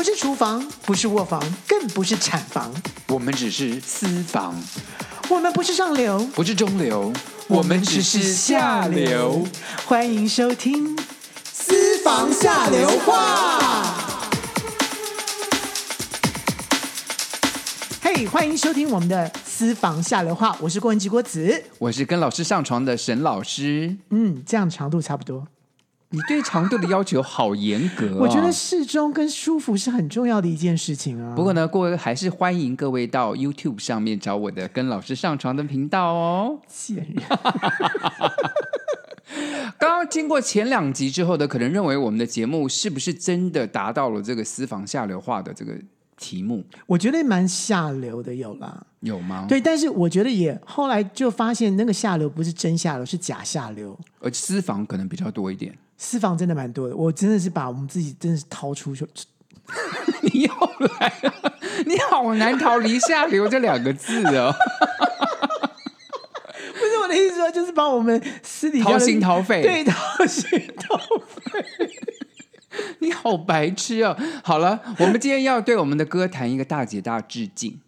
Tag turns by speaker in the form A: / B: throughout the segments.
A: 不是厨房，不是卧房，更不是产房，
B: 我们只是私房。
A: 我们不是上流，
B: 不是中流，我们只是下流。
A: 欢迎收听《私房下流话》。嘿，欢迎收听我们的《私房下流话》，我是郭文吉郭子，
B: 我是跟老师上床的沈老师。
A: 嗯，这样长度差不多。
B: 你对长度的要求好严格哦。
A: 我觉得适中跟舒服是很重要的一件事情啊。
B: 不过呢，各位还是欢迎各位到 YouTube 上面找我的跟老师上床的频道哦。
A: 贱人！
B: 刚刚经过前两集之后的，可能认为我们的节目是不是真的达到了这个私房下流化的这个题目？
A: 我觉得蛮下流的，有啦。
B: 有吗？
A: 对，但是我觉得也后来就发现那个下流不是真下流，是假下流。
B: 而私房可能比较多一点。
A: 私房真的蛮多的，我真的是把我们自己真的是掏出去。
B: 你又来了，你好难逃离下流这两个字哦。
A: 不是我的意思说，就是把我们私底下
B: 掏心掏肺，
A: 对，掏心掏肺。
B: 你好白痴哦！好了，我们今天要对我们的歌坛一个大姐大致敬。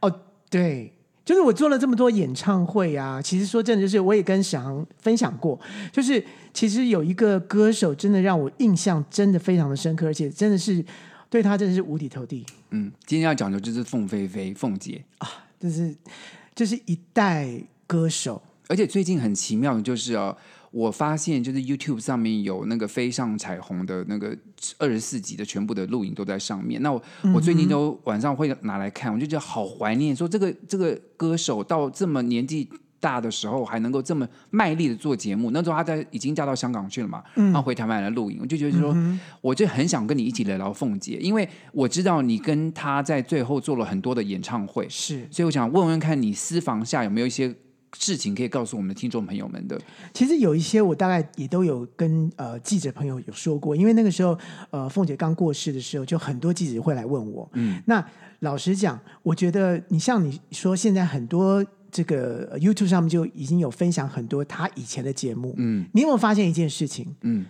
A: 哦，对。就是我做了这么多演唱会啊，其实说真的，就是我也跟沈航分享过，就是其实有一个歌手真的让我印象真的非常的深刻，而且真的是对他真的是五体投地。
B: 嗯，今天要讲的就是凤飞飞，凤姐
A: 啊，就是就是一代歌手，而且
B: 最近很奇妙的就是哦。我发现就是 YouTube 上面有那个飞上彩虹的那个二十四集的全部的录影都在上面。那我我最近都晚上会拿来看，我就觉得好怀念。说这个这个歌手到这么年纪大的时候还能够这么卖力的做节目。那时候他在已经嫁到香港去了嘛，然后回台湾来录影，我就觉得说，我就很想跟你一起聊聊凤姐，因为我知道你跟他在最后做了很多的演唱会，
A: 是，
B: 所以我想问问看你私房下有没有一些。事情可以告诉我们的听众朋友们的，
A: 其实有一些我大概也都有跟呃记者朋友有说过，因为那个时候呃凤姐刚过世的时候，就很多记者会来问我。嗯，那老实讲，我觉得你像你说现在很多这个 YouTube 上面就已经有分享很多他以前的节目。嗯，你有没有发现一件事情？嗯，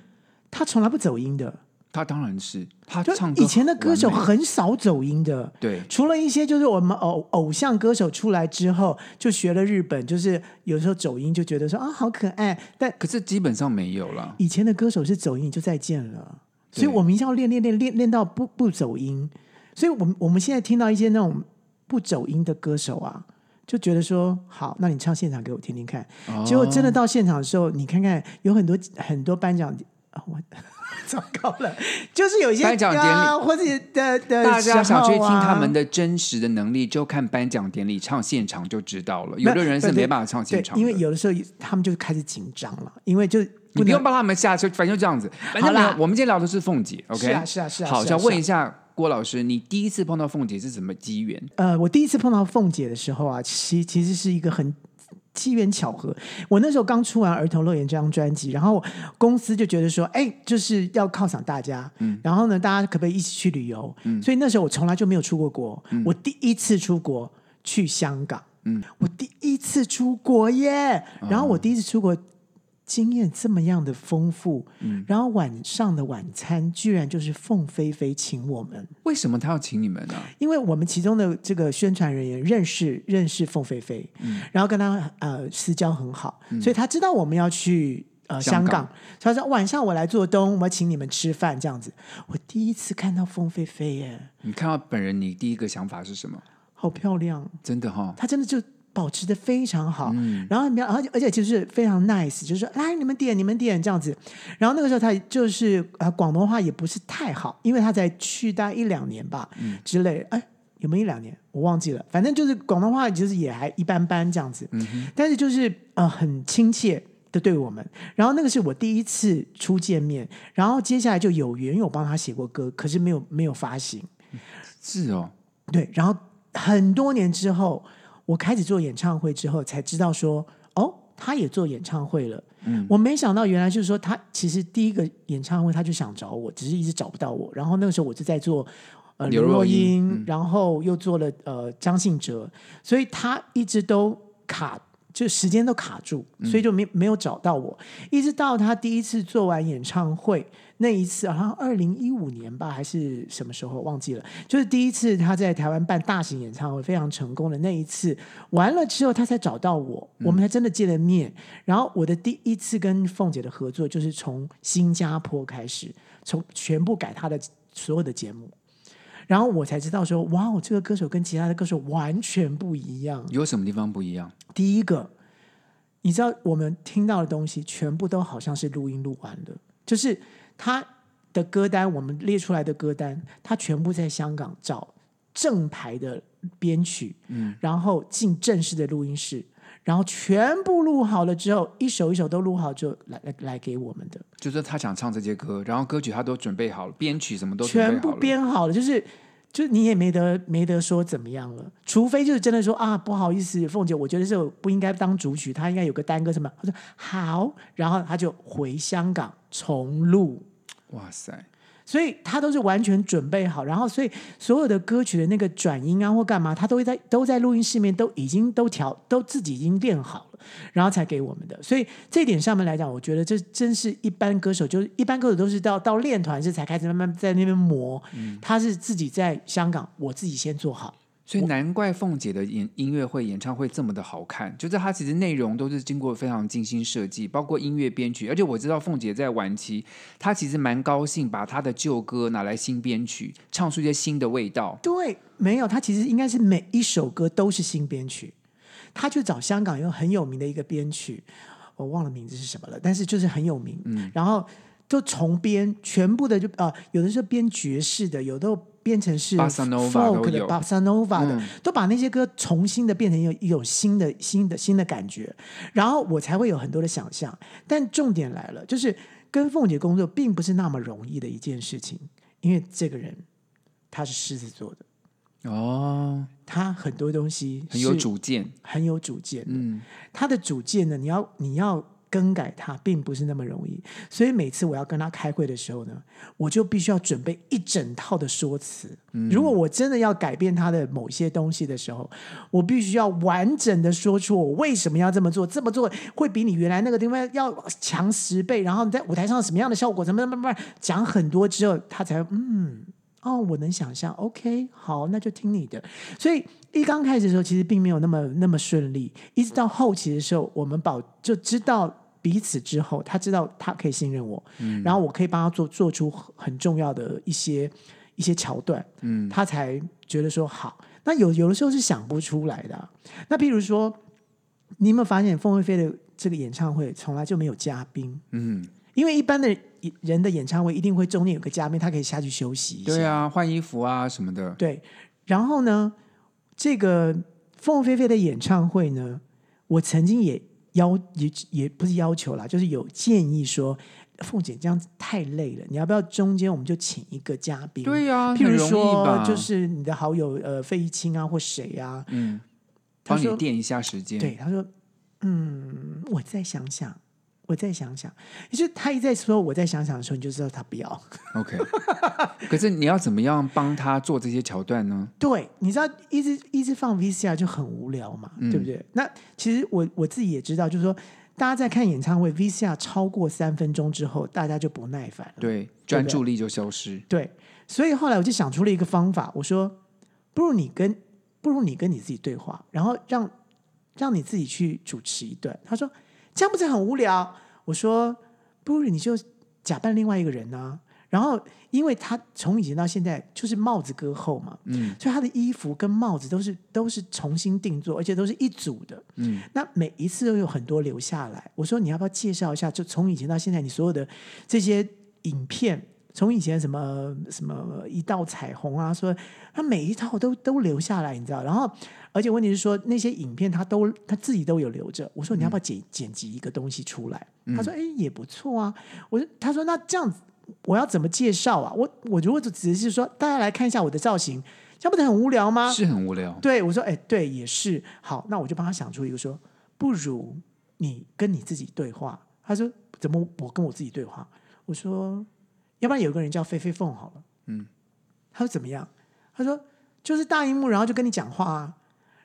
A: 他从来不走音的。
B: 他当然是他唱歌，
A: 以前的歌手很少走音的，
B: 对，
A: 除了一些就是我们偶偶像歌手出来之后，就学了日本，就是有时候走音就觉得说啊好可爱，但
B: 可是基本上没有了。
A: 以前的歌手是走音就再见了，所以我们一定要练练练练练到不不走音。所以我们我们现在听到一些那种不走音的歌手啊，就觉得说好，那你唱现场给我听听看。哦、结果真的到现场的时候，你看看有很多很多颁奖啊我。糟糕了，就是有一些颁奖典礼或者的的，
B: 大家想去听他们的真实的能力，就看颁奖典礼唱现场就知道了。有的人是没办法唱现场，
A: 因为有的时候他们就开始紧张了，因为就
B: 你不用帮他们下车，反正就这样子。反正我们今天聊的是凤姐，OK？
A: 是啊，是啊，是啊。
B: 好，想问一下郭老师，你第一次碰到凤姐是什么机缘？
A: 呃，我第一次碰到凤姐的时候啊，其其实是一个很。机缘巧合，我那时候刚出完《儿童乐园》这张专辑，然后公司就觉得说，哎，就是要犒赏大家，嗯，然后呢，大家可不可以一起去旅游？嗯，所以那时候我从来就没有出过国，嗯，我第一次出国去香港，嗯，我第一次出国耶，然后我第一次出国。经验这么样的丰富，嗯，然后晚上的晚餐居然就是凤飞飞请我们。
B: 为什么他要请你们呢？
A: 因为我们其中的这个宣传人员认识认识凤飞飞，嗯，然后跟他呃私交很好，嗯，所以他知道我们要去呃香港，他说晚上我来做东，我要请你们吃饭这样子。我第一次看到凤飞飞耶，
B: 你看到本人，你第一个想法是什么？
A: 好漂亮，
B: 真的哈，哦，
A: 他真的就。保持的非常好，嗯、然后而且而且就是非常 nice，就是说来你们点你们点这样子。然后那个时候他就是呃广东话也不是太好，因为他才去待一两年吧、嗯、之类。哎，有没有一两年？我忘记了。反正就是广东话就是也还一般般这样子。嗯、但是就是呃很亲切的对我们。然后那个是我第一次初见面，然后接下来就有缘有帮他写过歌，可是没有没有发行。
B: 是哦，
A: 对。然后很多年之后。我开始做演唱会之后，才知道说，哦，他也做演唱会了。嗯，我没想到原来就是说，他其实第一个演唱会他就想找我，只是一直找不到我。然后那个时候我就在做呃刘若英，嗯、然后又做了呃张信哲，所以他一直都卡，就时间都卡住，所以就没没有找到我。一直到他第一次做完演唱会那一次好像二零一五年吧，还是什么时候忘记了？就是第一次他在台湾办大型演唱会非常成功的那一次，完了之后他才找到我，我们才真的见了面。嗯、然后我的第一次跟凤姐的合作就是从新加坡开始，从全部改他的所有的节目，然后我才知道说，哇，这个歌手跟其他的歌手完全不一样。
B: 有什么地方不一样？
A: 第一个。你知道我们听到的东西全部都好像是录音录完的，就是他的歌单，我们列出来的歌单，他全部在香港找正牌的编曲，嗯，然后进正式的录音室，然后全部录好了之后，一首一首都录好之后，来来来给我们的。
B: 就是他想唱这些歌，然后歌曲他都准备好了，编曲什么都
A: 全部编好了，就是。就你也没得没得说怎么样了，除非就是真的说啊，不好意思，凤姐，我觉得这不应该当主曲，他应该有个单歌什么。他说好，然后他就回香港重录。
B: 哇塞！
A: 所以他都是完全准备好，然后所以所有的歌曲的那个转音啊或干嘛，他都会在都在录音室里面都已经都调都自己已经练好了，然后才给我们的。所以这一点上面来讲，我觉得这真是一般歌手，就是一般歌手都是到到练团是才开始慢慢在那边磨，嗯，他是自己在香港，我自己先做好。
B: 所以难怪凤姐的演音乐会、演唱会这么的好看，就是她其实内容都是经过非常精心设计，包括音乐编曲。而且我知道凤姐在晚期，她其实蛮高兴把她的旧歌拿来新编曲，唱出一些新的味道。
A: 对，没有，她其实应该是每一首歌都是新编曲。她去找香港一个很有名的一个编曲，我忘了名字是什么了，但是就是很有名。嗯，然后就重编全部的就，就呃，有的时候编爵士的，有的。变成是 folk 的 bossa nova 的，都把那些歌重新的变成一种一种新的新的新的感觉，然后我才会有很多的想象。但重点来了，就是跟凤姐工作并不是那么容易的一件事情，因为这个人他是狮子座的哦，他很多东西
B: 很有主见，
A: 很有主见。嗯，他的主见呢，你要你要。更改它并不是那么容易，所以每次我要跟他开会的时候呢，我就必须要准备一整套的说辞。嗯。如果我真的要改变他的某些东西的时候，我必须要完整的说出我为什么要这么做，这么做会比你原来那个地方要强十倍，然后你在舞台上什么样的效果，怎么怎么怎么讲很多之后，他才嗯。哦，我能想象，OK，好，那就听你的。所以一刚开始的时候，其实并没有那么那么顺利。一直到后期的时候，我们保就知道彼此之后，他知道他可以信任我，嗯，然后我可以帮他做做出很重要的一些一些桥段，嗯，他才觉得说好。那有有的时候是想不出来的。那譬如说，你有没有发现凤飞飞的这个演唱会从来就没有嘉宾？嗯。因为一般的人的演唱会一定会中间有个嘉宾，他可以下去休息一下。
B: 对啊，换衣服啊什么的。
A: 对，然后呢，这个凤飞飞的演唱会呢，我曾经也要也也不是要求啦，就是有建议说，凤姐这样子太累了，你要不要中间我们就请一个嘉宾？
B: 对呀、啊，
A: 譬如说就是你的好友呃费玉清啊或谁啊，
B: 嗯，帮你垫一下时间。
A: 对，他说，嗯，我再想想。我再想想，也就是他一再说我再想想的时候，你就知道他不要。
B: OK，可是你要怎么样帮他做这些桥段呢？
A: 对，你知道一直一直放 VCR 就很无聊嘛，嗯、对不对？那其实我我自己也知道，就是说大家在看演唱会 VCR 超过三分钟之后，大家就不耐烦了，
B: 对，专注力就消失。
A: 对，所以后来我就想出了一个方法，我说不如你跟不如你跟你自己对话，然后让让你自己去主持一段。他说。这样不是很无聊？我说，不如你就假扮另外一个人呢、啊。然后，因为他从以前到现在就是帽子割后嘛，嗯，所以他的衣服跟帽子都是都是重新定做，而且都是一组的，嗯。那每一次都有很多留下来。我说，你要不要介绍一下？就从以前到现在，你所有的这些影片。从以前什么什么一道彩虹啊，说他每一套都都留下来，你知道？然后，而且问题是说那些影片他都他自己都有留着。我说你要不要剪、嗯、剪辑一个东西出来？他说哎也不错啊。我说他说那这样子我要怎么介绍啊？我我如果只是说大家来看一下我的造型，这样不是很无聊吗？
B: 是很无聊。
A: 对，我说哎对也是好，那我就帮他想出一个说，不如你跟你自己对话。他说怎么我跟我自己对话？我说。要不然有个人叫飞飞凤好了，嗯，他说怎么样？他说就是大荧幕，然后就跟你讲话啊，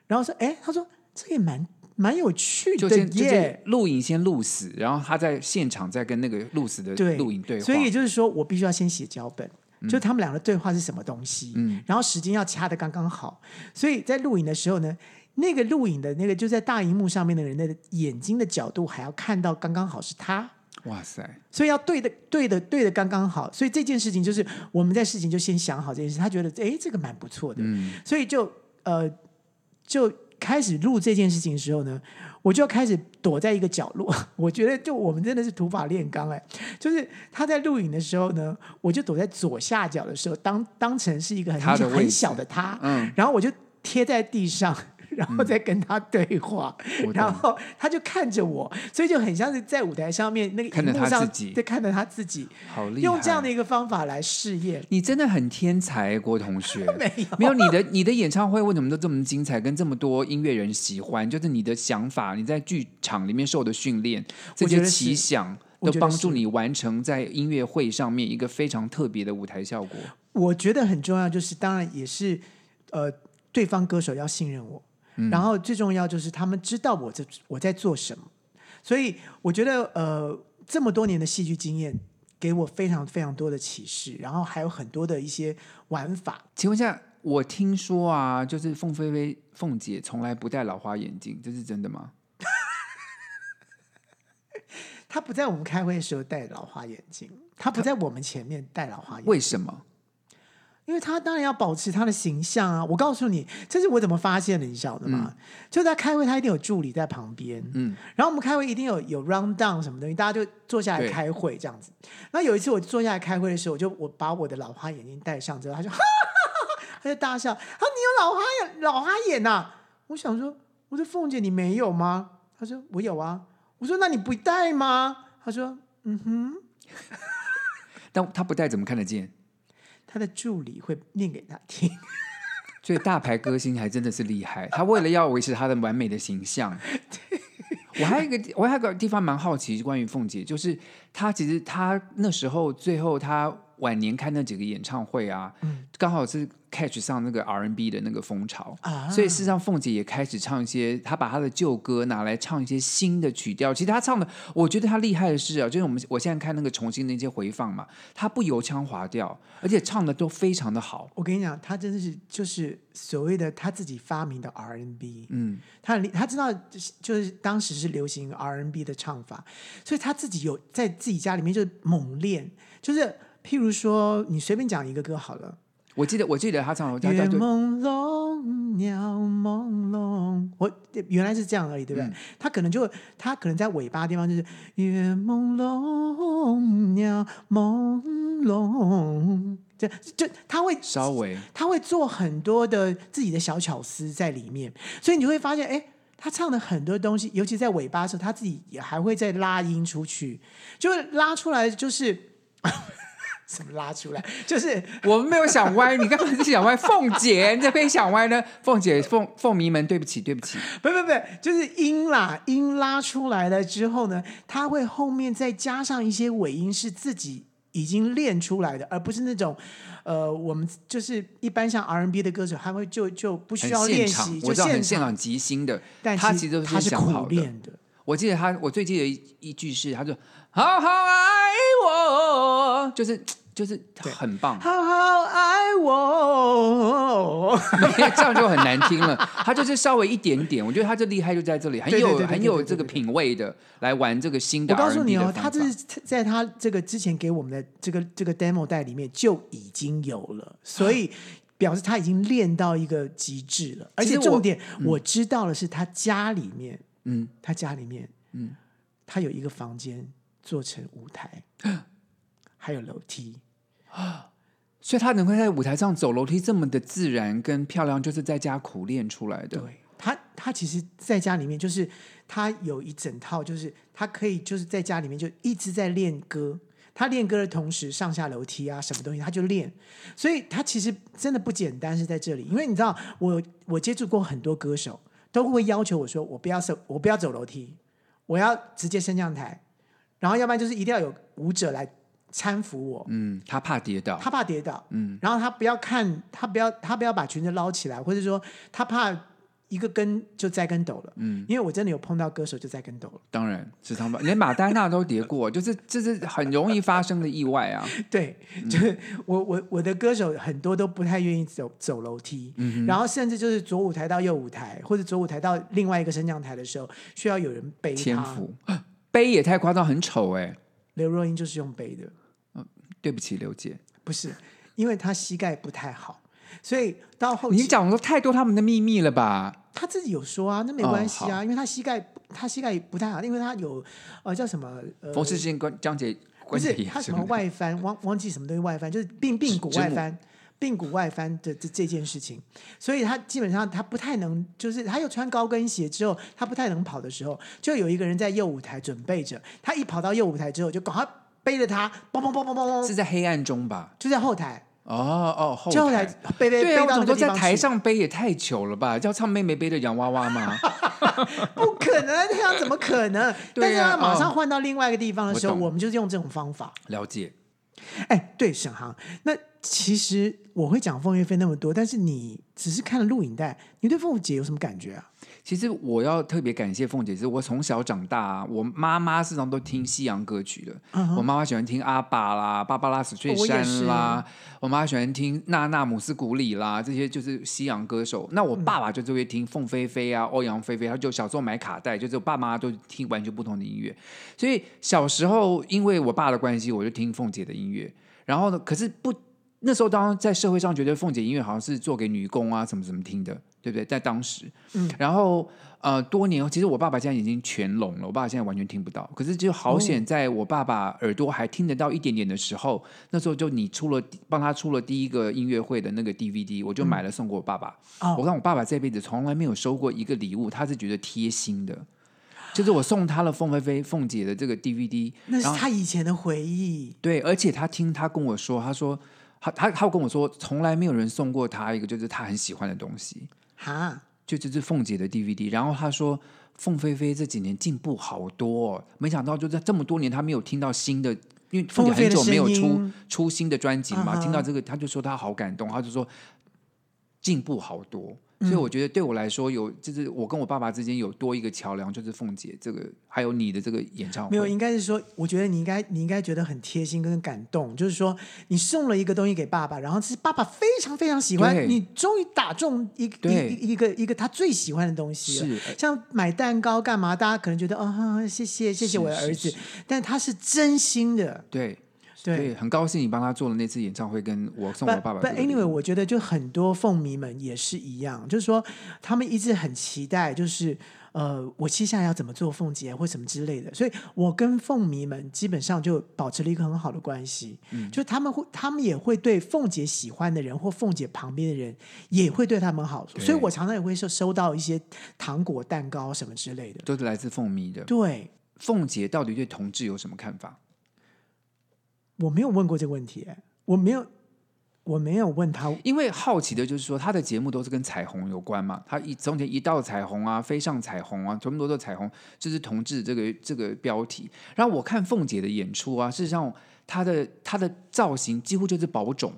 A: 然后说，哎，他说这也蛮蛮有趣的耶。
B: 录影先录死，然后他在现场再跟那个录死的录影对话。
A: 所以也就是说，我必须要先写脚本，嗯、就他们两个对话是什么东西，嗯，然后时间要掐的刚刚好。所以在录影的时候呢，那个录影的那个就在大荧幕上面的人的眼睛的角度还要看到刚刚好是他。
B: 哇塞！
A: 所以要对的、对的、对的刚刚好。所以这件事情就是我们在事情就先想好这件事。他觉得哎，这个蛮不错的，嗯，所以就呃就开始录这件事情的时候呢，我就开始躲在一个角落。我觉得就我们真的是土法炼钢哎，就是他在录影的时候呢，我就躲在左下角的时候，当当成是一个很很小的他，嗯，然后我就贴在地上。然后再跟他对话，嗯、然后他就看着我，所以就很像是在舞台上面那个荧幕上在看着他自己，
B: 好厉害，
A: 用这样的一个方法来试验。
B: 你真的很天才，郭同学。
A: 没有，
B: 没有你的你的演唱会为什么都这么精彩，跟这么多音乐人喜欢？就是你的想法，你在剧场里面受的训练，这些奇想都帮助你完成在音乐会上面一个非常特别的舞台效果。
A: 我觉得很重要，就是当然也是呃，对方歌手要信任我。然后最重要就是他们知道我在我在做什么，所以我觉得呃这么多年的戏剧经验给我非常非常多的启示，然后还有很多的一些玩法。
B: 请问一下，我听说啊，就是凤飞飞凤姐从来不戴老花眼镜，这是真的吗？
A: 她不在我们开会的时候戴老花眼镜，她不在我们前面戴老花眼镜，
B: 为什么？
A: 因为他当然要保持他的形象啊！我告诉你，这是我怎么发现的，你晓得吗？嗯、就在开会，他一定有助理在旁边。嗯，然后我们开会一定有有 round down 什么东西，大家就坐下来开会这样子。那对有一次我坐下来开会的时候，我就我把我的老花眼镜戴上之后，他就哈哈哈哈，他就大笑。他说：“你有老花眼，老花眼呐、啊？”我想说：“我说凤姐，你没有吗？”他说：“我有啊。”我说：“那你不戴吗？”他说：“嗯哼。”
B: 但他不戴怎么看得见？
A: 他的助理会念给他听，
B: 所以大牌歌星还真的是厉害。他为了要维持他的完美的形象，我还有一个，我还有一个地方蛮好奇，关于凤姐，就是她其实她那时候最后她晚年开那几个演唱会啊，嗯、刚好是。Catch 上那个 R&B 的那个风潮，啊、所以事实上凤姐也开始唱一些，她把她的旧歌拿来唱一些新的曲调。其实她唱的，我觉得她厉害的是啊，就是我们我现在看那个重新的一些回放嘛，她不油腔滑调，而且唱的都非常的好。
A: 我跟你讲，她真的是就是所谓的她自己发明的 R&B，嗯，她她知道就是当时是流行 R&B 的唱法，所以她自己有在自己家里面就猛练，就是譬如说你随便讲一个歌好了。
B: 我记得，我记得他唱的。
A: 月朦胧，鸟朦胧。我原来是这样而已，对不对？嗯、他可能就他可能在尾巴的地方就是月朦胧，鸟朦胧。就就他会
B: 稍微，
A: 他会做很多的自己的小巧思在里面，所以你就会发现，哎，他唱的很多东西，尤其在尾巴的时候，他自己也还会再拉音出去，就拉出来就是。怎么拉出来？就是
B: 我们没有想歪，你干嘛是想歪？凤姐，你怎么可以想歪呢？凤姐，凤凤迷们，对不起，对不起。
A: 不不不，就是音啦，音拉出来了之后呢，他会后面再加上一些尾音，是自己已经练出来的，而不是那种呃，我们就是一般像 R N B 的歌手，他会就就不需要练习，就现
B: 场即兴的。
A: 但
B: 他其实都是想好的。我记得他，我最记得一一句是，他说：“好好爱我。”就是。就是很棒，
A: 好好爱我，
B: 这样就很难听了。他就是稍微一点点，我觉得他这厉害就在这里，很有很有这个品味的来玩这个新的。
A: 我告诉你哦，他这是在他这个之前给我们的这个这个 demo 带里面就已经有了，所以表示他已经练到一个极致了。而且重点我知道的是，他家里面，嗯，他家里面，嗯，他有一个房间做成舞台，还有楼梯。
B: 啊，所以他能够在舞台上走楼梯这么的自然跟漂亮，就是在家苦练出来的。
A: 对，他，他其实在家里面就是他有一整套，就是他可以就是在家里面就一直在练歌。他练歌的同时上下楼梯啊，什么东西他就练。所以他其实真的不简单，是在这里。因为你知道，我我接触过很多歌手，都会要求我说，我不要走，我不要走楼梯，我要直接升降台，然后要不然就是一定要有舞者来。搀扶我，
B: 嗯，他怕跌倒，
A: 他怕跌倒，嗯，然后他不要看，他不要，他不要把裙子捞起来，或者说他怕一个跟就栽跟斗了，嗯，因为我真的有碰到歌手就栽跟斗了。
B: 当然，时常连马丹娜都跌过，就是这是很容易发生的意外啊。
A: 对，就是我我我的歌手很多都不太愿意走走楼梯，嗯，然后甚至就是左舞台到右舞台，或者左舞台到另外一个升降台的时候，需要有人背他。
B: 背也太夸张，很丑哎。
A: 刘若英就是用背的。
B: 嗯，对不起，刘姐，
A: 不是，因为她膝盖不太好。所以到后
B: 你讲了太多他们的秘密了吧？
A: 他自己有说啊，那没关系啊，哦、因为他膝盖他膝盖不太好，因为他有呃叫什么呃，
B: 风湿性关节关
A: 不是他什么 外翻，忘忘记什么东西外翻，就是髌髌骨外翻，髌骨外翻的这这件事情，所以他基本上他不太能，就是他又穿高跟鞋之后，他不太能跑的时候，就有一个人在右舞台准备着，他一跑到右舞台之后，就赶快背着他，嘣嘣嘣嘣嘣嘣，
B: 是在黑暗中吧？
A: 就在后台。
B: 哦哦，后台
A: 背背背到那个地方去。
B: 在台上背也太糗了吧？叫唱妹妹背着洋娃娃吗？
A: 不可能，这样怎么可能？但是他马上换到另外一个地方的时候，我们就是用这种方法。
B: 了解。
A: 哎，对，沈航，那其实我会讲凤飞飞那么多，但是你只是看了录影带，你对凤姐有什么感觉啊？
B: 其实我要特别感谢凤姐，是我从小长大啊，我妈妈时常都听西洋歌曲的。Uh. 我妈妈喜欢听阿爸啦、芭芭拉史翠珊啦，我，我妈妈喜欢听娜娜姆斯古里啦，这些就是西洋歌手。那我爸爸就是会听凤飞飞啊、欧阳菲菲，他就小时候买卡带，就是我爸妈都听完全不同的音乐。所以小时候因为我爸的关系，我就听凤姐的音乐。然后呢，可是不那时候，当在社会上觉得凤姐音乐好像是做给女工啊什么什么听的。对不对？在当时，嗯，然后呃，多年后，其实我爸爸现在已经全聋了，我爸爸现在完全听不到。可是就好险，在我爸爸耳朵还听得到一点点的时候，哦、那时候就你出了帮他出了第一个音乐会的那个 DVD，我就买了送给我爸爸。嗯、我让我爸爸这辈子从来没有收过一个礼物，他是觉得贴心的，就是我送他了凤飞飞凤姐的这个 DVD，
A: 那是他以前的回忆。
B: 对，而且他听他跟我说，他说他他他跟我说，从来没有人送过他一个就是他很喜欢的东西。哈，就这是凤姐的 DVD，然后他说凤飞飞这几年进步好多，哦，没想到就在这么多年他没有听到新的，因为凤姐很久没有出出新的专辑嘛，听到这个他就说他好感动，他就说进步好多。所以我觉得对我来说，有就是我跟我爸爸之间有多一个桥梁，就是凤姐这个，还有你的这个演唱会。
A: 没有，应该是说，我觉得你应该你应该觉得很贴心跟感动，就是说你送了一个东西给爸爸，然后是爸爸非常非常喜欢，你终于打中一对一一个一个他最喜欢的东西了。是，像买蛋糕干嘛，大家可能觉得啊，谢谢谢谢我的儿子，但他是真心的。
B: 对。对，很高兴你帮他做了那次演唱会，跟我送我爸爸。
A: But anyway，我觉得就很多凤迷们也是一样，就是说他们一直很期待，就是呃，我接下来要怎么做凤姐或什么之类的。所以我跟凤迷们基本上就保持了一个很好的关系，嗯，就他们会，他们也会对凤姐喜欢的人或凤姐旁边的人也会对他们好，所以我常常也会收收到一些糖果、蛋糕什么之类的，
B: 都是来自凤迷的。
A: 对，
B: 凤姐到底对同志有什么看法？
A: 我没有问过这个问题，我没有，我没有问他，
B: 因为好奇的就是说，他的节目都是跟彩虹有关嘛，他一从前一道彩虹啊，飞上彩虹啊，全部都是彩虹，就是同志这个这个标题。然后我看凤姐的演出啊，事实上她的她的造型几乎就是宝种，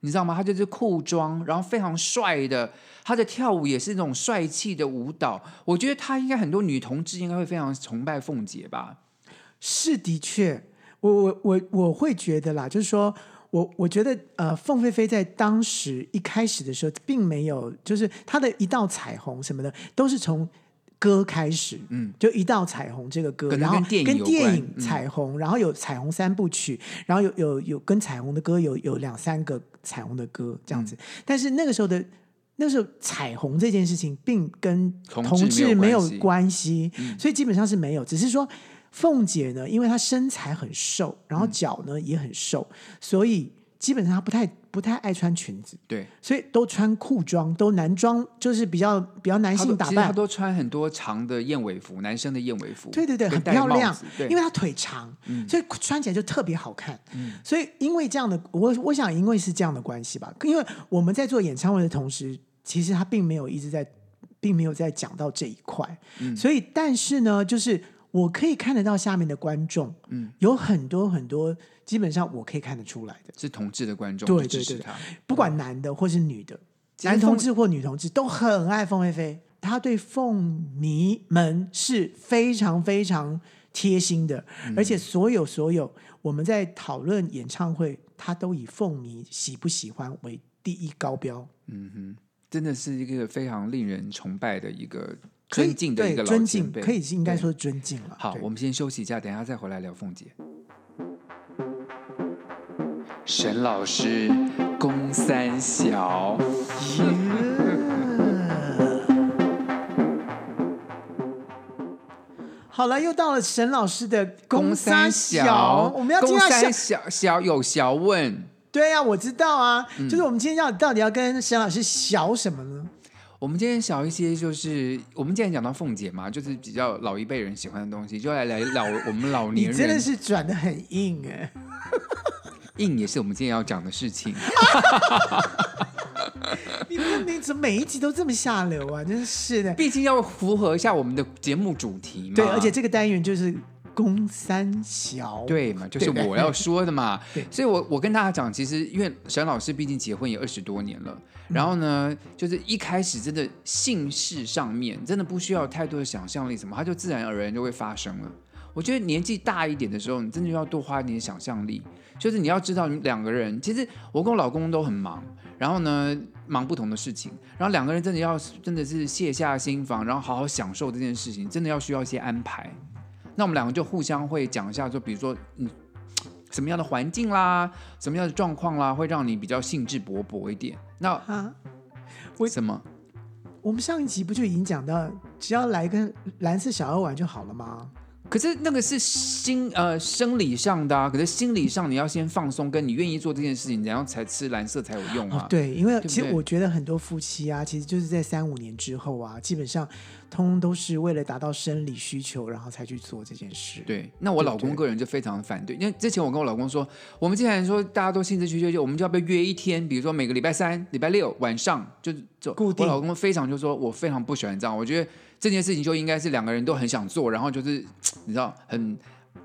B: 你知道吗？她就是裤装，然后非常帅的，她的跳舞也是那种帅气的舞蹈。我觉得她应该很多女同志应该会非常崇拜凤姐吧？
A: 是的确。我我我我会觉得啦，就是说我我觉得呃，凤飞飞在当时一开始的时候，并没有就是他的一道彩虹什么的，都是从歌开始，嗯，就一道彩虹这个歌，然后跟电影彩虹，嗯、然后有彩虹三部曲，然后有有有跟彩虹的歌有有两三个彩虹的歌这样子，嗯、但是那个时候的那时候彩虹这件事情，并跟同志没有关系，嗯、所以基本上是没有，只是说。凤姐呢，因为她身材很瘦，然后脚呢、嗯、也很瘦，所以基本上她不太不太爱穿裙子。对，所以都穿裤装，都男装，就是比较比较男性打扮。其实
B: 她都穿很多长的燕尾服，男生的燕尾服。
A: 对对对，很漂亮。对因为她腿长，嗯、所以穿起来就特别好看。嗯、所以因为这样的，我我想因为是这样的关系吧。因为我们在做演唱会的同时，其实他并没有一直在，并没有在讲到这一块。嗯、所以，但是呢，就是。我可以看得到下面的观众，嗯，有很多很多，基本上我可以看得出来的，
B: 是同志的观众，
A: 对对对，不管男的或是女的，男同志或女同志都很爱凤飞飞。他对凤迷们是非常非常贴心的，嗯、而且所有所有我们在讨论演唱会，他都以凤迷喜不喜欢为第一高标。
B: 嗯哼，真的是一个非常令人崇拜的一个尊敬的一个老
A: 尊敬，可以是应该说尊敬了。
B: 好，我们先休息一下，等一下再回来聊凤姐。沈老师，公三小。
A: 好了，又到了沈老师的公三小，我们要听到小
B: 小小有小问。
A: 对呀、啊，我知道啊，嗯、就是我们今天要到底要跟沈老师小什么呢？
B: 我们今天小一些，就是我们今天讲到凤姐嘛，就是比较老一辈人喜欢的东西，就来来老我们老年人，
A: 你真的是转的很硬哎，
B: 硬也是我们今天要讲的事情。
A: 你你怎么每一集都这么下流啊？真是的，
B: 毕竟要符合一下我们的节目主题嘛。
A: 对，而且这个单元就是公三小，
B: 对嘛，就是我要说的嘛。对，所以我我跟大家讲，其实因为沈老师毕竟结婚也二十多年了，然后呢，就是一开始真的姓氏上面真的不需要太多的想象力，什么，它就自然而然就会发生了。我觉得年纪大一点的时候，你真的要多花一点想象力。就是你要知道，你两个人其实我跟我老公都很忙，然后呢，忙不同的事情，然后两个人真的要真的是卸下心防，然后好好享受这件事情，真的要需要一些安排。那我们两个就互相会讲一下，就比如说嗯，什么样的环境啦，什么样的状况啦，会让你比较兴致勃勃一点。那啊，为什么？
A: 我们上一集不就已经讲到，只要来跟蓝色小妖玩就好了吗？
B: 可是那个是心呃生理上的啊，可是心理上你要先放松，跟你愿意做这件事情，然后才吃蓝色才有用啊。
A: 哦、对，因为其实我觉得很多夫妻啊，其实就是在三五年之后啊，基本上通通都是为了达到生理需求，然后才去做这件事。
B: 对，那我老公个人就非常反对，因为之前我跟我老公说，我们既然说大家都兴致缺缺，就我们就要不要约一天，比如说每个礼拜三、礼拜六晚上就做固定。我老公非常就说，我非常不喜欢这样，我觉得。这件事情就应该是两个人都很想做，然后就是 你知道很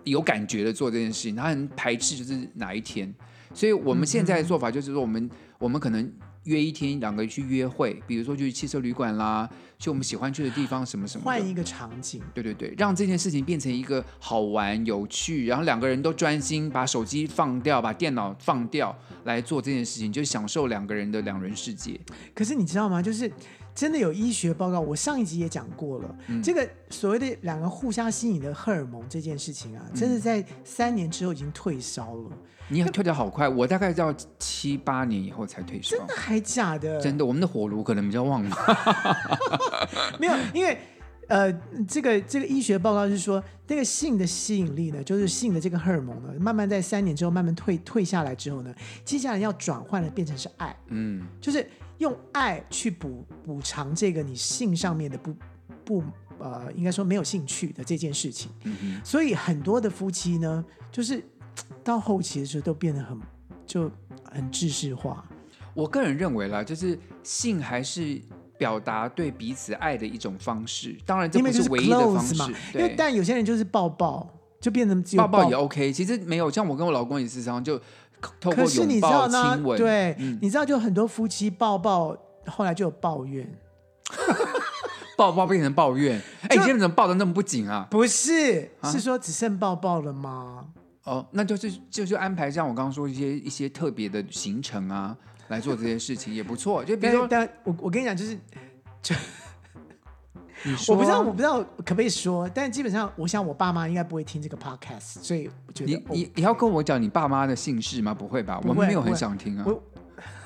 B: 有感觉的做这件事情，他很排斥就是哪一天，所以我们现在的做法就是说，我们我们可能约一天两个人去约会，比如说去汽车旅馆啦，去我们喜欢去的地方什么什么，
A: 换一个场景，
B: 对对对，让这件事情变成一个好玩有趣，然后两个人都专心把手机放掉，把电脑放掉来做这件事情，就享受两个人的两人世界。
A: 可是你知道吗？就是。真的有医学报告，我上一集也讲过了。嗯、这个所谓的两个互相吸引的荷尔蒙这件事情啊，嗯、真的在三年之后已经退烧了。
B: 你退的好快，我大概要七八年以后才退烧。
A: 真的还假的？
B: 真的，我们的火炉可能比较旺吧。
A: 没有，因为呃，这个这个医学报告是说，那个性的吸引力呢，就是性的这个荷尔蒙呢，慢慢在三年之后慢慢退退下来之后呢，接下来要转换的变成是爱。嗯，就是。用爱去补补偿这个你性上面的不不呃，应该说没有兴趣的这件事情。所以很多的夫妻呢，就是到后期的时候都变得很就很制式化。
B: 我个人认为啦，就是性还是表达对彼此爱的一种方式。当然，这不是唯一的方式嘛。
A: 因为但有些人就是抱抱，就变成
B: 抱抱也 OK。其实没有，像我跟我老公也是这样就。可是你知道呢？
A: 对，嗯、你知道就很多夫妻抱抱，后来就有抱怨，
B: 抱抱变成抱怨。哎就，你今天怎么抱的那么不紧啊？
A: 不是，啊、是说只剩抱抱了吗？
B: 哦，那就是就就安排像我刚刚说一些一些特别的行程啊，来做这些事情也不错。就比如说，
A: 但我我跟你讲，就是就。我不知道，我不知道可不可以说，但基本上，我想我爸妈应该不会听这个 podcast，所以我觉得
B: 你你你要跟我讲你爸妈的姓氏吗？不会吧？会我们没有很想听啊。我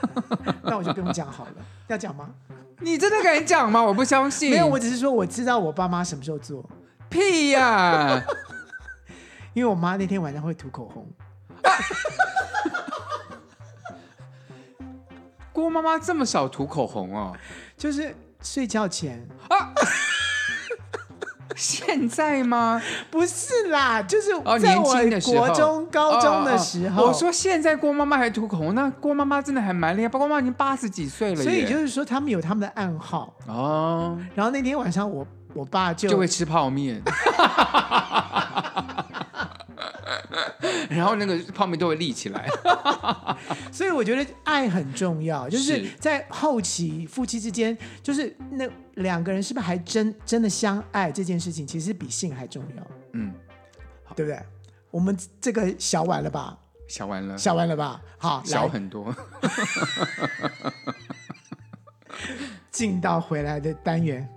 A: 那我就不用讲好了，要讲吗？
B: 你真的敢讲吗？我不相信。
A: 没有，我只是说我知道我爸妈什么时候做。
B: 屁呀、啊！
A: 因为我妈那天晚上会涂口红。
B: 郭妈妈这么少涂口红哦？
A: 就是。睡觉前啊？
B: 现在吗？
A: 不是啦，就是在我国中、高中的时候。
B: 我说现在郭妈妈还涂口红，那郭妈妈真的还蛮厉害。郭妈妈已经八十几岁了，
A: 所以就是说他们有他们的暗号哦。然后那天晚上我我爸就
B: 就会吃泡面。然后那个泡面都会立起来。
A: 所以我觉得爱很重要，就是在后期夫妻之间，就是那两个人是不是还真真的相爱这件事情，其实比性还重要。嗯，对不对？我们这个小完了吧？
B: 小完了，
A: 小完了吧？好，
B: 小很多。
A: 进到回来的单元。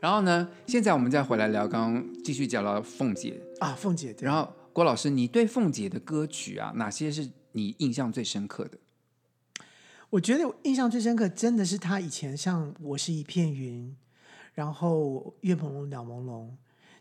B: 然后呢？现在我们再回来聊，刚刚继续讲到凤姐
A: 啊，凤姐。
B: 然后郭老师，你对凤姐的歌曲啊，哪些是你印象最深刻的？
A: 我觉得印象最深刻，真的是她以前像《我是一片云》，然后《月朦胧鸟朦胧》。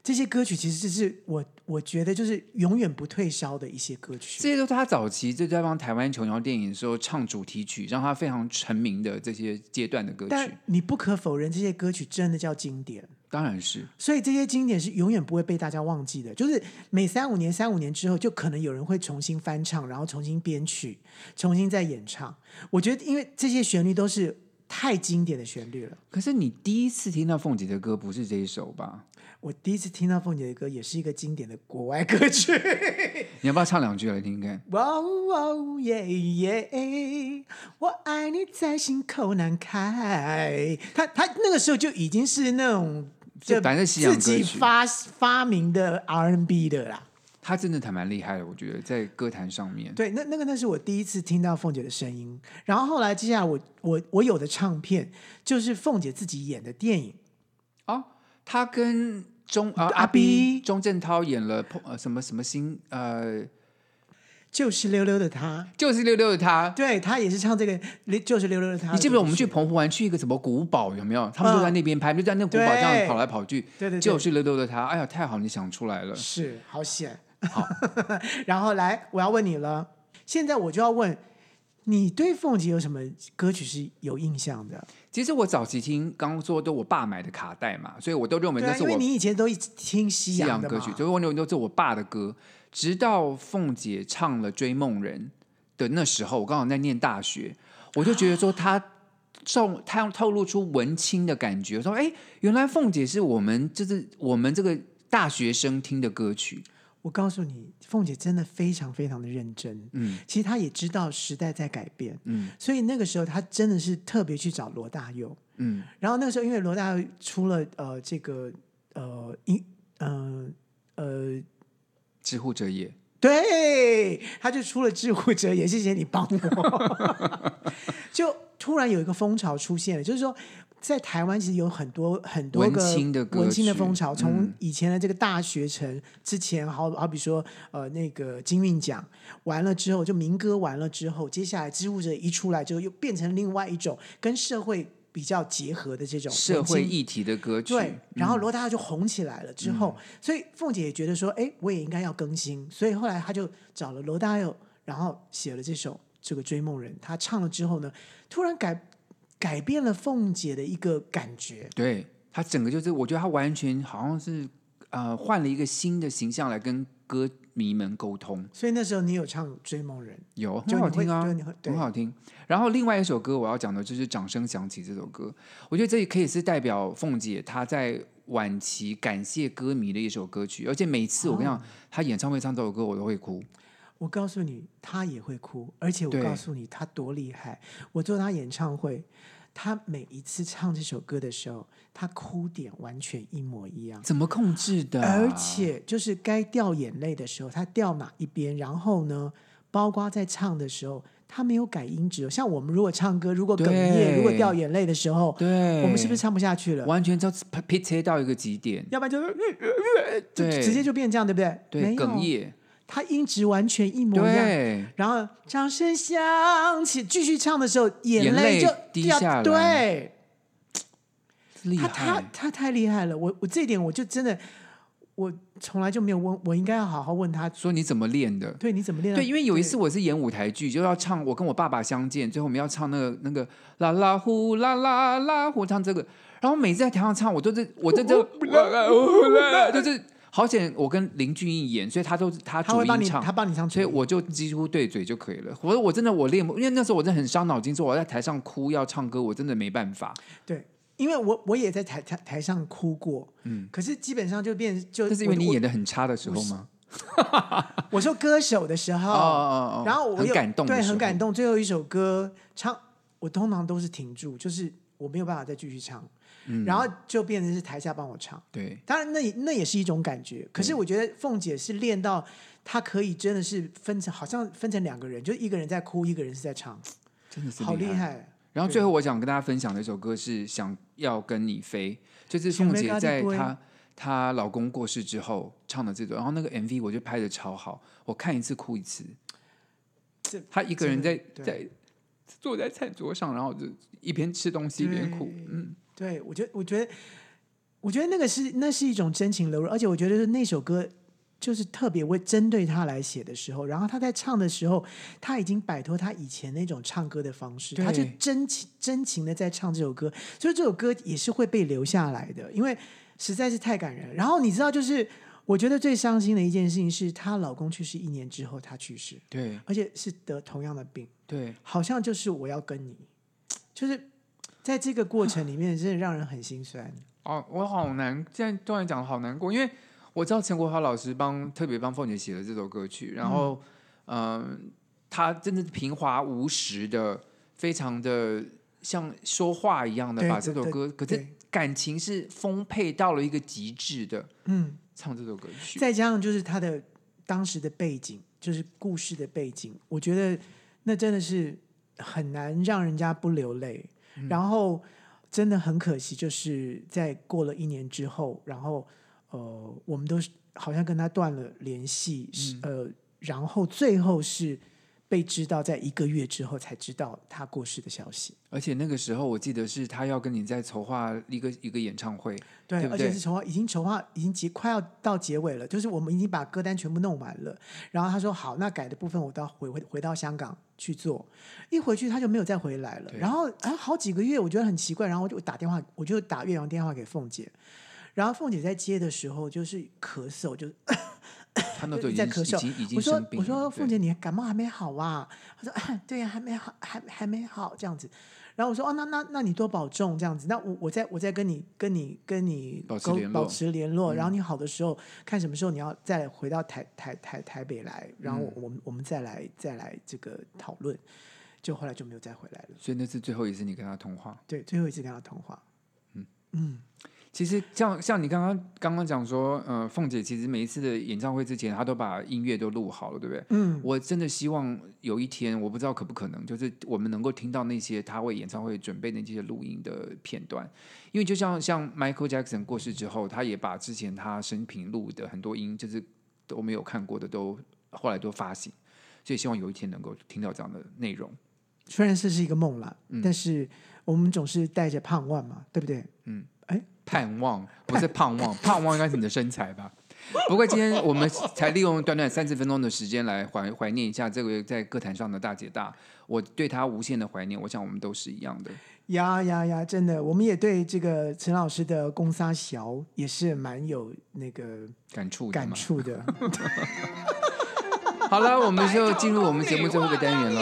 A: 这些歌曲其实就是我，我觉得就是永远不退烧的一些歌曲。
B: 这些都是他早期就在帮台湾琼瑶电影的时候唱主题曲，让他非常成名的这些阶段的歌曲。
A: 但你不可否认，这些歌曲真的叫经典。
B: 当然是。
A: 所以这些经典是永远不会被大家忘记的。就是每三五年、三五年之后，就可能有人会重新翻唱，然后重新编曲，重新再演唱。我觉得，因为这些旋律都是太经典的旋律了。
B: 可是你第一次听到凤姐的歌，不是这一首吧？
A: 我第一次听到凤姐的歌，也是一个经典的国外歌曲。
B: 你要不要唱两句来听听看？
A: 哇哦耶耶，我爱你在心口难开。他他那个时候就已经是那种就反正自己发发明的 R&B 的啦。
B: 他真的还蛮厉害的，我觉得在歌坛上面。
A: 对，那那个那是我第一次听到凤姐的声音。然后后来接下来我我我有的唱片就是凤姐自己演的电影
B: 哦。他跟钟啊阿 B 钟镇涛演了呃什么什么星呃，
A: 就是溜溜的他，
B: 就是溜溜的他，
A: 对他也是唱这个，就是溜溜的他。
B: 你记不记得我们去澎湖玩，去一个什么古堡有没有？他们就在那边拍，就在那个古堡这样跑来跑去。
A: 对对，
B: 就是溜溜的他。哎呀，太好，你想出来了，
A: 是好险。
B: 好，
A: 然后来，我要问你了，现在我就要问。你对凤姐有什么歌曲是有印象的？
B: 其实我早期听，刚刚说都我爸买的卡带嘛，所以我都认为那是我。
A: 因为你以前都一直听西洋
B: 歌曲，所以我认为都是我爸的歌。直到凤姐唱了《追梦人》的那时候，我刚好在念大学，我就觉得说她透 她透露出文青的感觉，说哎，原来凤姐是我们就是我们这个大学生听的歌曲。
A: 我告诉你，凤姐真的非常非常的认真。嗯，其实她也知道时代在改变。嗯，所以那个时候她真的是特别去找罗大佑。嗯，然后那个时候因为罗大佑出了呃这个呃一呃呃
B: 知乎者也，
A: 对，他就出了知乎者也。谢谢你帮我。就突然有一个风潮出现了，就是说。在台湾其实有很多很多个
B: 文青的
A: 文青的风潮，从以前的这个大学城之前，好好比说呃那个金韵奖完了之后，就民歌完了之后，接下来之乎者一出来之后，又变成另外一种跟社会比较结合的这种
B: 社会议题的歌曲。
A: 对，然后罗大佑就红起来了之后，嗯、所以凤姐也觉得说，哎，我也应该要更新，所以后来她就找了罗大佑，然后写了这首这个《追梦人》，他唱了之后呢，突然改。改变了凤姐的一个感觉，
B: 对，她整个就是，我觉得她完全好像是呃换了一个新的形象来跟歌迷们沟通。
A: 所以那时候你有唱《追梦人》，
B: 有很好听啊，很好听。然后另外一首歌我要讲的就是《掌声响起》这首歌，我觉得这也可以是代表凤姐她在晚期感谢歌迷的一首歌曲。而且每次我跟你讲，哦、她演唱会唱这首歌，我都会哭。
A: 我告诉你，他也会哭，而且我告诉你他多厉害。我做他演唱会，他每一次唱这首歌的时候，他哭点完全一模一样。
B: 怎么控制的？
A: 而且就是该掉眼泪的时候，他掉哪一边？然后呢，包括在唱的时候，他没有改音质。像我们如果唱歌，如果哽咽，如果掉眼泪的时候，
B: 对，
A: 我们是不是唱不下去了？
B: 完全就 pitch 到一个极点，
A: 要不然就是就，直接就变这样，对不对？
B: 对，哽咽。
A: 他音质完全一模一样，然后掌声响起，继续唱的时候，眼泪就
B: 滴下来。对，
A: 他他他太厉害了，我我这一点我就真的，我从来就没有问，我应该要好好问他，
B: 说你怎么练的？
A: 对，你怎么练的？
B: 对，因为有一次我是演舞台剧，就要唱，我跟我爸爸相见，最后我们要唱那个那个啦啦呼啦啦啦呼，唱这个，然后每次在台上唱，我都是我在这 就是。好险，我跟林俊逸演，所以他都他主音唱，
A: 他帮你唱，
B: 所以我就几乎对嘴就可以了。我说我真的我练，因为那时候我真的很伤脑筋，说我在台上哭要唱歌，我真的没办法。
A: 对，因为我我也在台台台上哭过，嗯，可是基本上就变就，
B: 这是因为你演的很差的时候吗？
A: 我说 歌手的时候，哦哦哦然后我有
B: 感动，
A: 对，很感动。最后一首歌唱，我通常都是停住，就是我没有办法再继续唱，嗯，然后就变成是台下帮我唱。
B: 对，
A: 当然那那也是一种感觉。可是我觉得凤姐是练到她可以真的是分成，好像分成两个人，就一个人在哭，一个人是在唱，
B: 真的是
A: 好厉害。
B: 然后最后我想跟大家分享的一首歌是《想要跟你飞》，就是凤姐在她。她老公过世之后唱的这段，然后那个 MV 我就拍的超好，我看一次哭一次。她一个人在在坐在餐桌上，然后就一边吃东西一边哭。嗯，
A: 对，我觉得，我觉得，我觉得那个是那是一种真情流露，而且我觉得那首歌就是特别为针对他来写的时候，然后他在唱的时候，他已经摆脱他以前那种唱歌的方式，他就真情真情的在唱这首歌，所以这首歌也是会被留下来的，因为。实在是太感人。然后你知道，就是我觉得最伤心的一件事情是，她老公去世一年之后，她去世。
B: 对，而
A: 且是得同样的病。
B: 对，
A: 好像就是我要跟你，就是在这个过程里面，真的让人很心酸。
B: 哦，我好难，现在突然讲好难过，因为我知道陈国华老师帮特别帮凤姐写了这首歌曲，然后嗯、呃，他真的平滑无实的，非常的像说话一样的把这首歌，可是。感情是丰沛到了一个极致的，嗯，唱这首歌曲，
A: 再加上就是他的当时的背景，就是故事的背景，我觉得那真的是很难让人家不流泪。嗯、然后真的很可惜，就是在过了一年之后，然后呃，我们都好像跟他断了联系，嗯、呃，然后最后是。被知道，在一个月之后才知道他过世的消息。
B: 而且那个时候，我记得是他要跟你在筹划一个一个演唱会，
A: 对，
B: 对对，
A: 而且是筹划已经筹划已经结快要到结尾了，就是我们已经把歌单全部弄完了。然后他说：“好，那改的部分我到回回回到香港去做。”一回去他就没有再回来了。然后啊，好几个月，我觉得很奇怪。然后我就打电话，我就打岳阳电话给凤姐。然后凤姐在接的时候就是咳嗽，就。
B: 他那时候
A: 在咳嗽，我说我说凤姐，你感冒还没好啊？他说啊，对呀，还没好，还还没好这样子。然后我说哦，那那那你多保重这样子。那我我再我再跟你跟你跟你
B: 保持联络，
A: 保持联络。然后你好的时候，看什么时候你要再回到台台台台北来，然后我们我们再来再来这个讨论。就后来就没有再回来了。
B: 所以那是最后一次你跟他通话？
A: 对，最后一次跟他通话。嗯嗯。
B: 其实像像你刚刚刚刚讲说，呃，凤姐其实每一次的演唱会之前，她都把音乐都录好了，对不对？嗯，我真的希望有一天，我不知道可不可能，就是我们能够听到那些她为演唱会准备的那些录音的片段，因为就像像 Michael Jackson 过世之后，他也把之前他生平录的很多音，就是都没有看过的，都后来都发行，所以希望有一天能够听到这样的内容。
A: 虽然这是一个梦啦，嗯，但是我们总是带着盼望嘛，对不对？嗯。
B: 盼望 不是盼望，盼望应该是你的身材吧。不过今天我们才利用短短三十分钟的时间来怀怀念一下这位在歌坛上的大姐大，我对她无限的怀念。我想我们都是一样的。
A: 呀呀呀！真的，我们也对这个陈老师的公三小也是蛮有那个
B: 感触
A: 感触的。
B: 好了，我们就进入我们节目最后一个单元喽。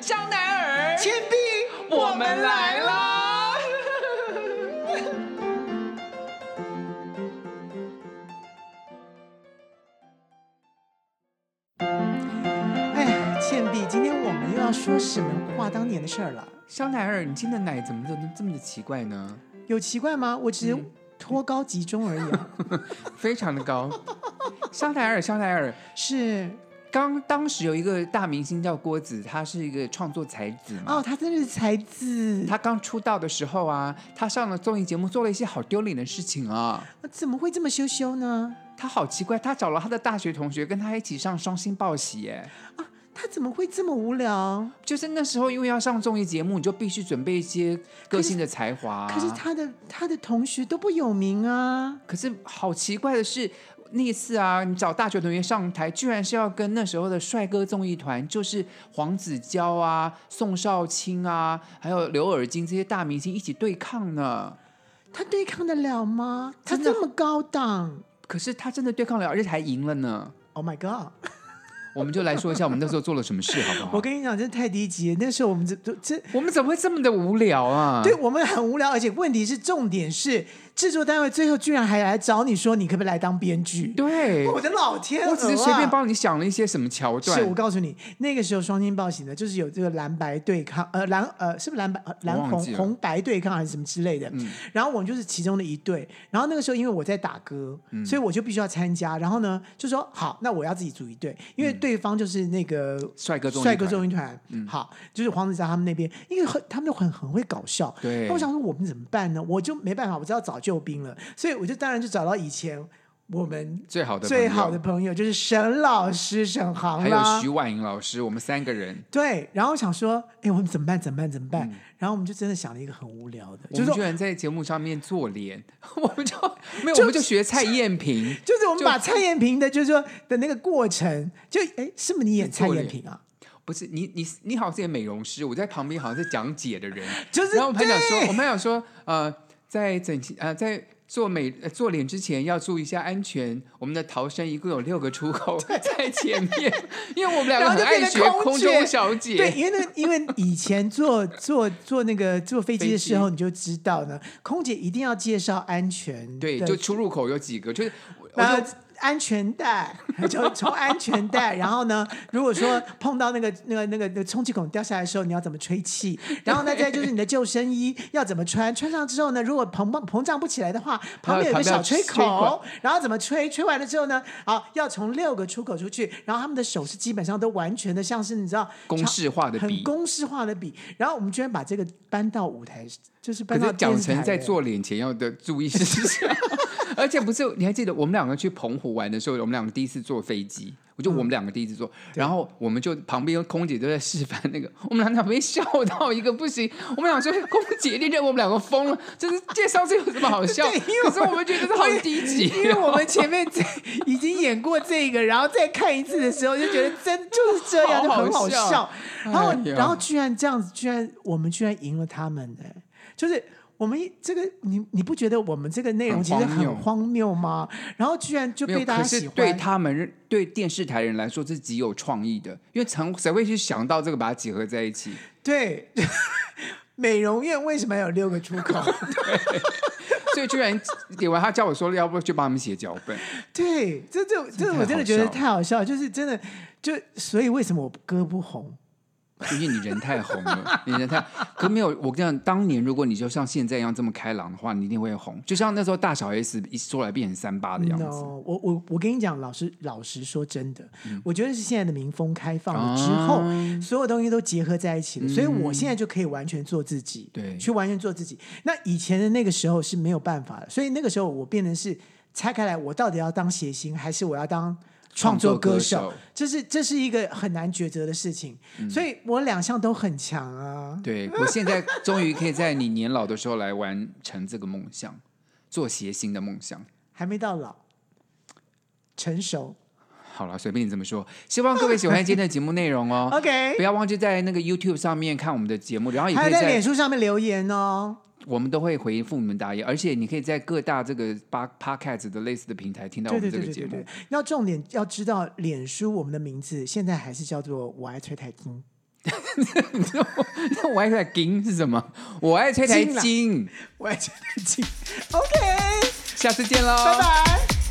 C: 香奈儿，倩碧，我们来了。
A: 说什么话当年的事儿了？
B: 香奈儿，你今天的奶怎么这么这么的奇怪呢？
A: 有奇怪吗？我只是托高集中而已，
B: 非常的高。香奈儿，香奈儿
A: 是
B: 刚当时有一个大明星叫郭子，他是一个创作才子嘛。
A: 哦，他真的是才子。
B: 他刚出道的时候啊，他上了综艺节目，做了一些好丢脸的事情啊。
A: 怎么会这么羞羞呢？
B: 他好奇怪，他找了他的大学同学跟他一起上《双星报喜》耶。啊
A: 他怎么会这么无聊？
B: 就是那时候，因为要上综艺节目，你就必须准备一些个性的才华啊。
A: 可是，可是他的他的同学都不有名啊。
B: 可是好奇怪的是，那一次啊，你找大学同学上台，居然是要跟那时候的帅哥综艺团，就是黄子佼啊、宋少卿啊，还有刘尔金这些大明星一起对抗呢。
A: 他对抗得了吗？他这么高档，
B: 可是他真的对抗了，而且还赢了呢。
A: Oh my god！
B: 我们就来说一下我们那时候做了什么事，好不好？
A: 我跟你讲，真的太低级了。那时候我们这这这，
B: 我们怎么会这么的无聊啊？
A: 对，我们很无聊，而且问题是重点是。制作单位最后居然还来找你说，你可不可以来当编剧？
B: 对，
A: 我的老天、啊！
B: 我只是随便帮你想了一些什么桥段。
A: 是我告诉你，那个时候双星报喜呢，就是有这个蓝白对抗，呃，蓝呃，是不是蓝白蓝红红白对抗还是什么之类的？嗯。然后我们就是其中的一队。然后那个时候因为我在打歌，嗯、所以我就必须要参加。然后呢，就说好，那我要自己组一队，因为对方就是那个
B: 帅哥
A: 帅哥综艺团。嗯。好，就是黄子佼他们那边，因为很他们都很很会搞笑。
B: 对。
A: 那我想说我们怎么办呢？我就没办法，我只要找救兵了。所以我就当然就找到以前我们
B: 最好的
A: 最好的朋友，就是沈老师沈航，
B: 还有徐婉莹老师，我们三个人。
A: 对，然后我想说，哎，我们怎么办？怎么办？怎么办？嗯、然后我们就真的想了一个很无聊的，
B: 我们居然在节目上面做脸，我们就没有，我们就学蔡燕萍，
A: 就是我们把蔡燕萍的，就是说的那个过程，就哎，是不是你演蔡燕萍啊？
B: 不是，你你你好像是演美容师，我在旁边好像是讲解的人，
A: 就是。
B: 然后我们还想说，我们还想说，呃，在整齐呃在。做美做脸之前要注意一下安全。我们的逃生一共有六个出口 在前面，因为我们两个很爱学空中小姐。
A: 对，因为那因为以前坐坐坐那个坐飞机的时候，你就知道呢，空姐一定要介绍安全。
B: 对，就出入口有几个，就是。
A: 安全带，就抽安全带，然后呢，如果说碰到那个 那个那个那个充气孔掉下来的时候，你要怎么吹气？然后呢，再就是你的救生衣要怎么穿？穿上之后呢，如果膨膨膨胀不起来的话，旁边有个 小吹口，然后怎么吹？吹完了之后呢，好，要从六个出口出去，然后他们的手是基本上都完全的像是你知道
B: 公式化的笔，
A: 很公式化的笔。然后我们居然把这个搬到舞台，就是搬到
B: 讲成在做脸前要的注意事项。而且不是，你还记得我们两个去澎湖玩的时候，我们两个第一次坐飞机，我就我们两个第一次坐，嗯、然后我们就旁边空姐都在示范那个，我们两个旁边笑到一个不行，我们俩说空姐一定认为我们两个疯了，就是介绍这有什么好笑？可是我们觉得这好低级，
A: 因为我们前面已经演过这个，然后再看一次的时候就觉得真就是这样，就很好笑。然后然后居然这样子，居然我们居然赢了他们呢，就是。我们这个，你你不觉得我们这个内容其实很荒谬吗？然后居然就被大家喜欢。
B: 对他们，对电视台人来说，是极有创意的，因为曾谁会去想到这个，把它结合在一起？
A: 对，美容院为什么有六个出口？
B: 对，所以居然点完，他叫我说，要不就帮他们写脚本？
A: 对，这这这，我真的觉得太好笑了，就是真的，就所以为什么我歌不红？
B: 因为你人太红了，你人太……可没有，我跟你讲，当年如果你就像现在一样这么开朗的话，你一定会红。就像那时候大小 S 一说来变成三八的样子。No,
A: 我我我跟你讲，老实老实说，真的，嗯、我觉得是现在的民风开放了之后，啊、所有东西都结合在一起了，嗯、所以我现在就可以完全做自己，
B: 对，
A: 去完全做自己。那以前的那个时候是没有办法的，所以那个时候我变成是拆开来，我到底要当谐星，还是我要当？创作歌手，这是这是一个很难抉择的事情，嗯、所以我两项都很强啊。
B: 对，我现在终于可以在你年老的时候来完成这个梦想，做谐星的梦想。
A: 还没到老，成熟。
B: 好了，随便你怎么说。希望各位喜欢今天的节目内容哦。
A: OK，
B: 不要忘记在那个 YouTube 上面看我们的节目，然后也可以在，
A: 在脸书上面留言哦。
B: 我们都会回复你们答疑，而且你可以在各大这个八 Podcast 的类似的平台听到我们这个节目。对对对对对，
A: 要重点要知道，脸书我们的名字现在还是叫做“我爱崔台金”。
B: 那我爱崔台金是什么？我爱崔台金，
A: 我爱崔台金。OK，
B: 下次见喽，
A: 拜拜。